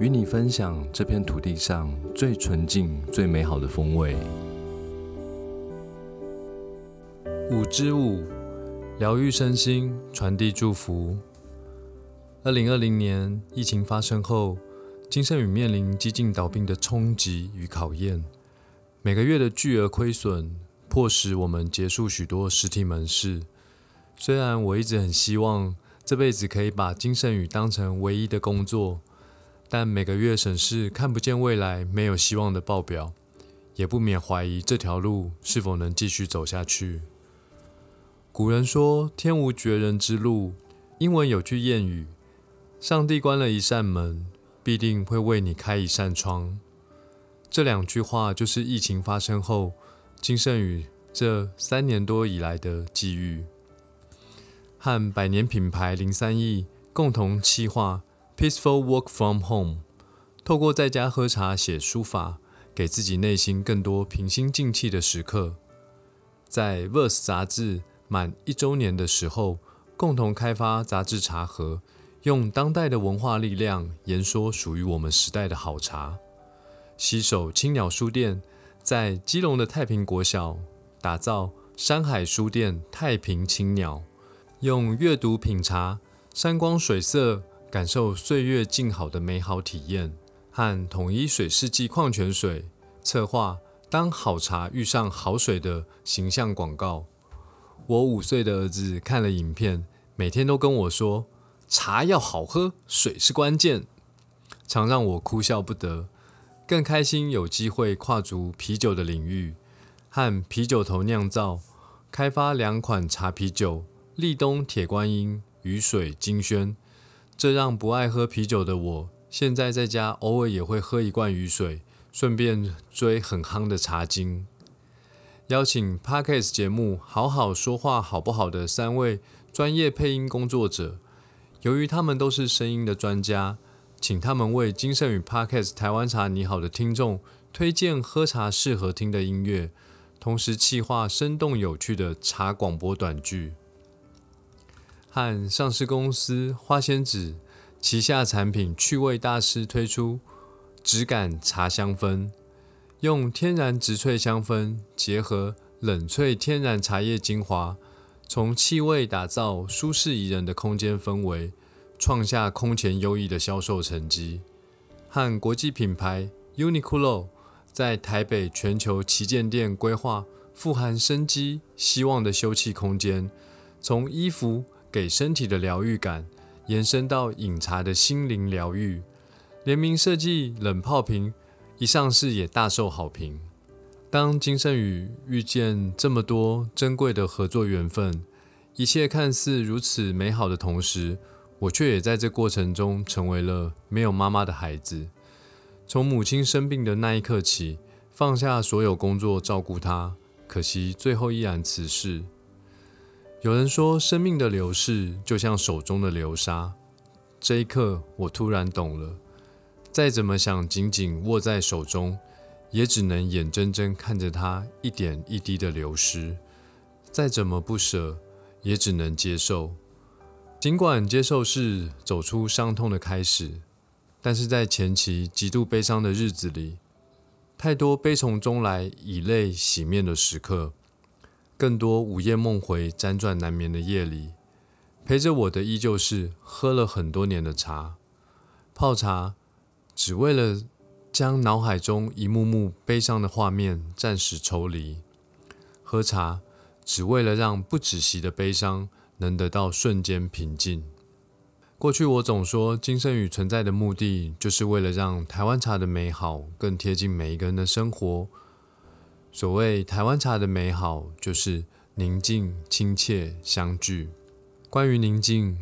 与你分享这片土地上最纯净、最美好的风味。五之五，疗愈身心，传递祝福。二零二零年疫情发生后，金盛宇面临几近倒闭的冲击与考验。每个月的巨额亏损，迫使我们结束许多实体门市。虽然我一直很希望这辈子可以把金盛宇当成唯一的工作。但每个月审视看不见未来、没有希望的报表，也不免怀疑这条路是否能继续走下去。古人说：“天无绝人之路。”英文有句谚语：“上帝关了一扇门，必定会为你开一扇窗。”这两句话就是疫情发生后，金盛宇这三年多以来的际遇，和百年品牌零三亿共同企划。Peaceful work from home，透过在家喝茶、写书法，给自己内心更多平心静气的时刻。在《Verse》杂志满一周年的时候，共同开发杂志茶盒，用当代的文化力量言说属于我们时代的好茶。携手青鸟书店，在基隆的太平国小打造山海书店太平青鸟，用阅读品茶，山光水色。感受岁月静好的美好体验，和统一水世纪矿泉水策划当好茶遇上好水的形象广告。我五岁的儿子看了影片，每天都跟我说：“茶要好喝，水是关键。”常让我哭笑不得。更开心有机会跨足啤酒的领域，和啤酒头酿造开发两款茶啤酒：立冬铁观音、雨水金萱。这让不爱喝啤酒的我，现在在家偶尔也会喝一罐雨水，顺便追很夯的茶经。邀请 Podcast 节目好好说话好不好的三位专业配音工作者，由于他们都是声音的专家，请他们为金盛宇 Podcast 台湾茶你好的听众推荐喝茶适合听的音乐，同时企划生动有趣的茶广播短剧。和上市公司花仙子旗下产品趣味大师推出质感茶香氛，用天然植萃香氛结合冷萃天然茶叶精华，从气味打造舒适宜人的空间氛围，创下空前优异的销售成绩。和国际品牌 Uniqlo 在台北全球旗舰店规划富含生机希望的休憩空间，从衣服。给身体的疗愈感延伸到饮茶的心灵疗愈，联名设计冷泡瓶一上市也大受好评。当金圣宇遇见这么多珍贵的合作缘分，一切看似如此美好的同时，我却也在这过程中成为了没有妈妈的孩子。从母亲生病的那一刻起，放下所有工作照顾她，可惜最后依然辞世。有人说，生命的流逝就像手中的流沙。这一刻，我突然懂了。再怎么想紧紧握在手中，也只能眼睁睁看着它一点一滴的流失。再怎么不舍，也只能接受。尽管接受是走出伤痛的开始，但是在前期极度悲伤的日子里，太多悲从中来、以泪洗面的时刻。更多午夜梦回、辗转难眠的夜里，陪着我的依旧是喝了很多年的茶。泡茶，只为了将脑海中一幕幕悲伤的画面暂时抽离；喝茶，只为了让不止息的悲伤能得到瞬间平静。过去我总说，金圣宇存在的目的，就是为了让台湾茶的美好更贴近每一个人的生活。所谓台湾茶的美好，就是宁静、亲切、相聚。关于宁静，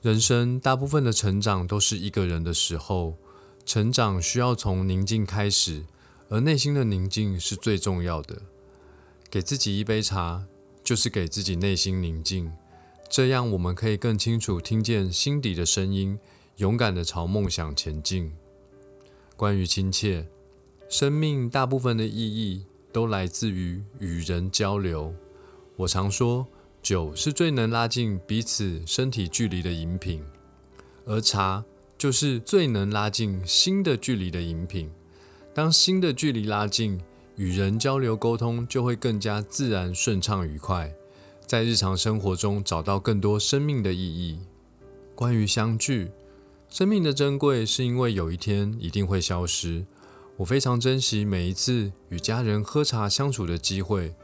人生大部分的成长都是一个人的时候，成长需要从宁静开始，而内心的宁静是最重要的。给自己一杯茶，就是给自己内心宁静，这样我们可以更清楚听见心底的声音，勇敢地朝梦想前进。关于亲切，生命大部分的意义都来自于与人交流。我常说，酒是最能拉近彼此身体距离的饮品，而茶就是最能拉近心的距离的饮品。当心的距离拉近，与人交流沟通就会更加自然、顺畅、愉快，在日常生活中找到更多生命的意义。关于相聚，生命的珍贵是因为有一天一定会消失。我非常珍惜每一次与家人喝茶相处的机会，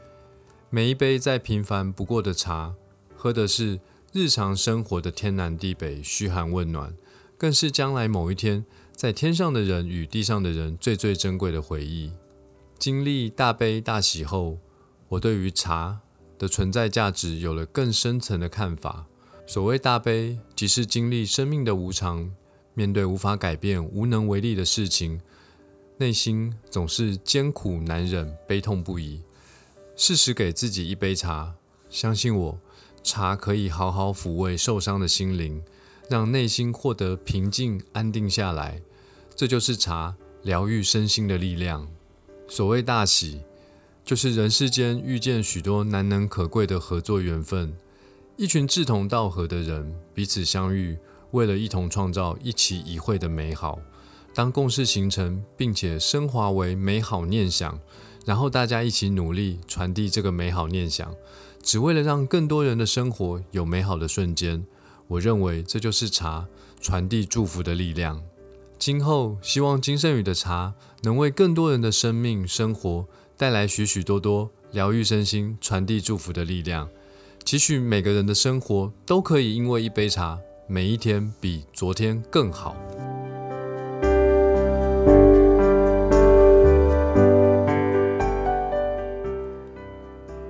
每一杯再平凡不过的茶，喝的是日常生活的天南地北、嘘寒问暖，更是将来某一天在天上的人与地上的人最最珍贵的回忆。经历大悲大喜后，我对于茶的存在价值有了更深层的看法。所谓大悲，即是经历生命的无常，面对无法改变、无能为力的事情，内心总是艰苦难忍、悲痛不已。适时给自己一杯茶，相信我，茶可以好好抚慰受伤的心灵，让内心获得平静安定下来。这就是茶疗愈身心的力量。所谓大喜，就是人世间遇见许多难能可贵的合作缘分，一群志同道合的人彼此相遇，为了一同创造一期一会的美好。当共识形成，并且升华为美好念想，然后大家一起努力传递这个美好念想，只为了让更多人的生活有美好的瞬间。我认为这就是茶传递祝福的力量。今后希望金圣宇的茶能为更多人的生命生活带来许许多多疗愈身心、传递祝福的力量。期许每个人的生活都可以因为一杯茶，每一天比昨天更好。